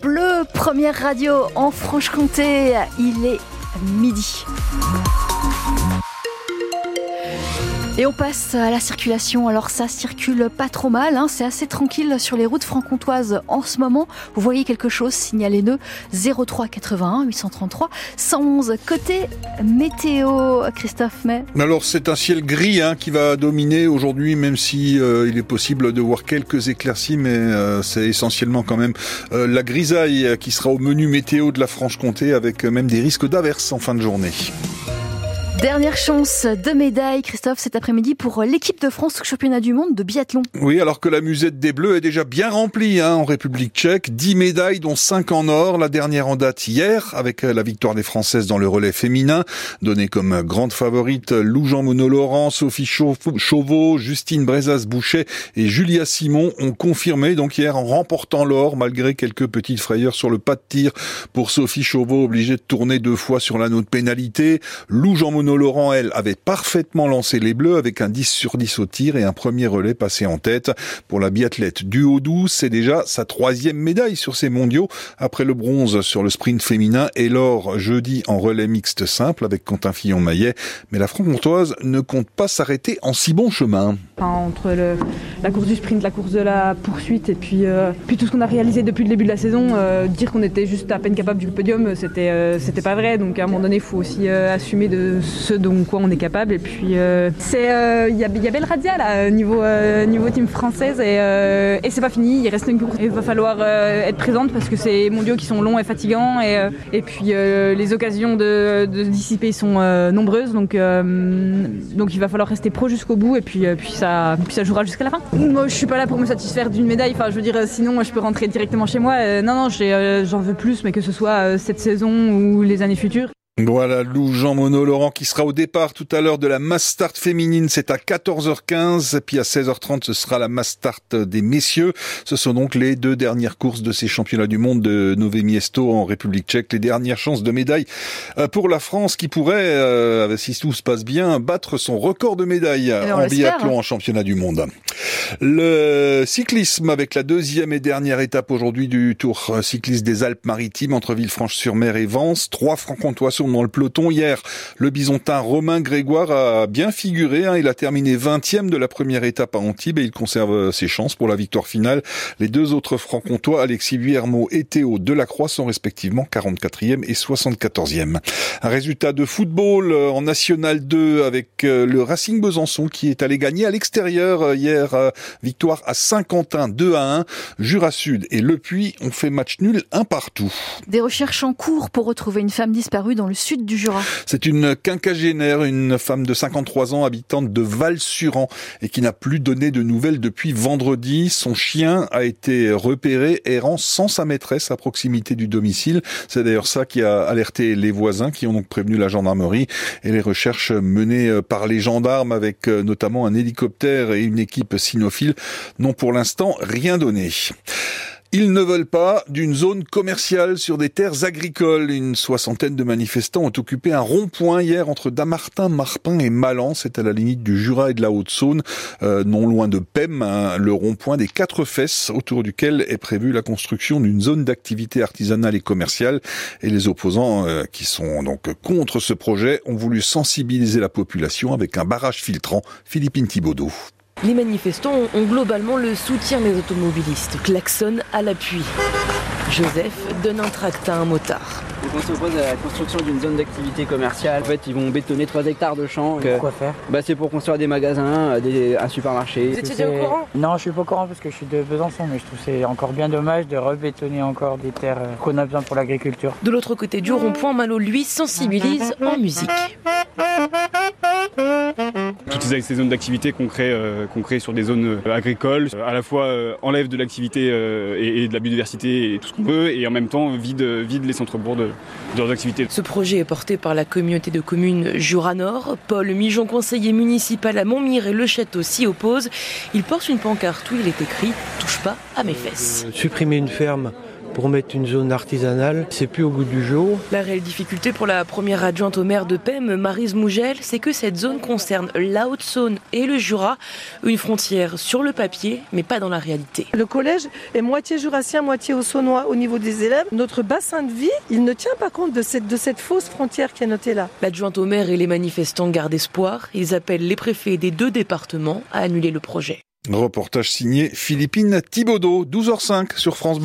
Bleu, première radio en Franche-Comté. Il est midi. Et on passe à la circulation. Alors ça circule pas trop mal, hein. c'est assez tranquille sur les routes franc-comtoises en ce moment. Vous voyez quelque chose, signalez-le 03 81 833 111. Côté météo, Christophe May. Alors c'est un ciel gris hein, qui va dominer aujourd'hui, même si euh, il est possible de voir quelques éclaircies, mais euh, c'est essentiellement quand même euh, la grisaille qui sera au menu météo de la Franche-Comté, avec même des risques d'averses en fin de journée. Dernière chance de médaille, Christophe, cet après-midi pour l'équipe de France au championnat du monde de biathlon. Oui, alors que la musette des Bleus est déjà bien remplie hein, en République tchèque. 10 médailles, dont 5 en or. La dernière en date hier, avec la victoire des Françaises dans le relais féminin. Donnée comme grande favorite, Lou-Jean Monod-Laurent, Sophie Chauveau, Justine Brezas-Boucher et Julia Simon ont confirmé donc hier en remportant l'or, malgré quelques petites frayeurs sur le pas de tir pour Sophie Chauveau, obligée de tourner deux fois sur l'anneau de pénalité. Lou-Jean Laurent, elle, avait parfaitement lancé les Bleus avec un 10 sur 10 au tir et un premier relais passé en tête. Pour la biathlète du Haut-Doubs, c'est déjà sa troisième médaille sur ces mondiaux, après le bronze sur le sprint féminin et l'or jeudi en relais mixte simple avec Quentin Fillon-Maillet. Mais la franc-comtoise ne compte pas s'arrêter en si bon chemin. entre la course du sprint, la course de la poursuite et puis, euh, puis tout ce qu'on a réalisé depuis le début de la saison, euh, dire qu'on était juste à peine capable du podium, c'était euh, c'était pas vrai. Donc à un moment donné, il faut aussi assumer de ce dont quoi on est capable. Et puis euh, c'est euh, il y, a, belle radia là niveau euh, niveau team française et, et c'est pas fini. Il reste une course. Il va falloir être présente parce que c'est mondiaux qui sont longs et fatigants et, et puis les occasions de, dissiper sont nombreuses. Donc donc il va falloir rester pro jusqu'au bout et puis puis ça puis ça jouera jusqu'à la fin. Moi je suis pas là pour me satisfaire d'une médaille. Enfin je veux dire sinon je peux rentrer directement chez moi. non non j'en veux plus mais que ce soit cette saison ou les années futures. Voilà Lou Jean Monod Laurent qui sera au départ tout à l'heure de la Mass Start féminine, c'est à 14h15 puis à 16h30 ce sera la Mass Start des messieurs. Ce sont donc les deux dernières courses de ces championnats du monde de Nové Miesto en République tchèque, les dernières chances de médaille euh, pour la France qui pourrait euh, si tout se passe bien battre son record de médailles en biathlon hein. en championnat du monde. Le cyclisme avec la deuxième et dernière étape aujourd'hui du Tour cycliste des Alpes-Maritimes entre Villefranche-sur-Mer et Vence, trois francs-comtois dans le peloton hier. Le bisontin Romain Grégoire a bien figuré. Hein. Il a terminé 20e de la première étape à Antibes et il conserve ses chances pour la victoire finale. Les deux autres francs-comtois, Alexis Vuillermo et Théo Delacroix, sont respectivement 44e et 74e. Un résultat de football euh, en National 2 avec euh, le Racing Besançon qui est allé gagner à l'extérieur euh, hier. Victoire à Saint-Quentin 2 à 1. Jura Sud et Le Puy ont fait match nul un partout. Des recherches en cours pour retrouver une femme disparue dans le C'est une quinquagénaire, une femme de 53 ans, habitante de Val-Suran et qui n'a plus donné de nouvelles depuis vendredi. Son chien a été repéré errant sans sa maîtresse à proximité du domicile. C'est d'ailleurs ça qui a alerté les voisins qui ont donc prévenu la gendarmerie et les recherches menées par les gendarmes avec euh, notamment un hélicoptère et une équipe cynophile n'ont pour l'instant rien donné. Ils ne veulent pas d'une zone commerciale sur des terres agricoles. Une soixantaine de manifestants ont occupé un rond-point hier entre Damartin, Marpin et Malan. C'est à la limite du Jura et de la Haute-Saône, euh, non loin de Pem, hein, le rond-point des quatre fesses autour duquel est prévue la construction d'une zone d'activité artisanale et commerciale. Et les opposants euh, qui sont donc contre ce projet ont voulu sensibiliser la population avec un barrage filtrant. Philippine Thibaudot. Les manifestants ont globalement le soutien des automobilistes. Klaxon à l'appui. Joseph donne un tract à un motard. on s'oppose à la construction d'une zone d'activité commerciale. En fait, ils vont bétonner 3 hectares de champs. Pourquoi faire bah, C'est pour construire des magasins, des, un supermarché. Vous étiez au courant? Non, je suis pas au courant parce que je suis de Besançon, mais je trouve c'est encore bien dommage de rebétonner encore des terres euh, qu'on a besoin pour l'agriculture. De l'autre côté du rond-point, Malo, lui, sensibilise en musique. Toutes ces zones d'activité qu'on crée, euh, qu'on crée sur des zones euh, agricoles, à la fois enlèvent de l'activité et, de la biodiversité et tout ce qu'on veut, et en même temps vide, vide les centres-bourgs de, de, leurs activités. Ce projet est porté par la communauté de communes Jura Nord. Paul Mijon, conseiller municipal à Montmire et Le Château s'y oppose. Il porte une pancarte où il est écrit « Touche pas à mes fesses Supprimer une ferme pour mettre une zone artisanale, c'est plus au goût du jour. La réelle difficulté pour la première adjointe au maire de Pem, Marise Mougel, c'est que cette zone concerne la Haute-Saône et le Jura, une frontière sur le papier, mais pas dans la réalité. Le collège est moitié jurassien, moitié haut-saônois au niveau des élèves. Notre bassin de vie, il ne tient pas compte de cette, de cette fausse frontière qui est notée là. L'adjointe au maire et les manifestants gardent espoir. Ils appellent les préfets des deux départements à annuler le projet. Reportage signé Philippine Thibaudot, 12h05 sur France Bleu.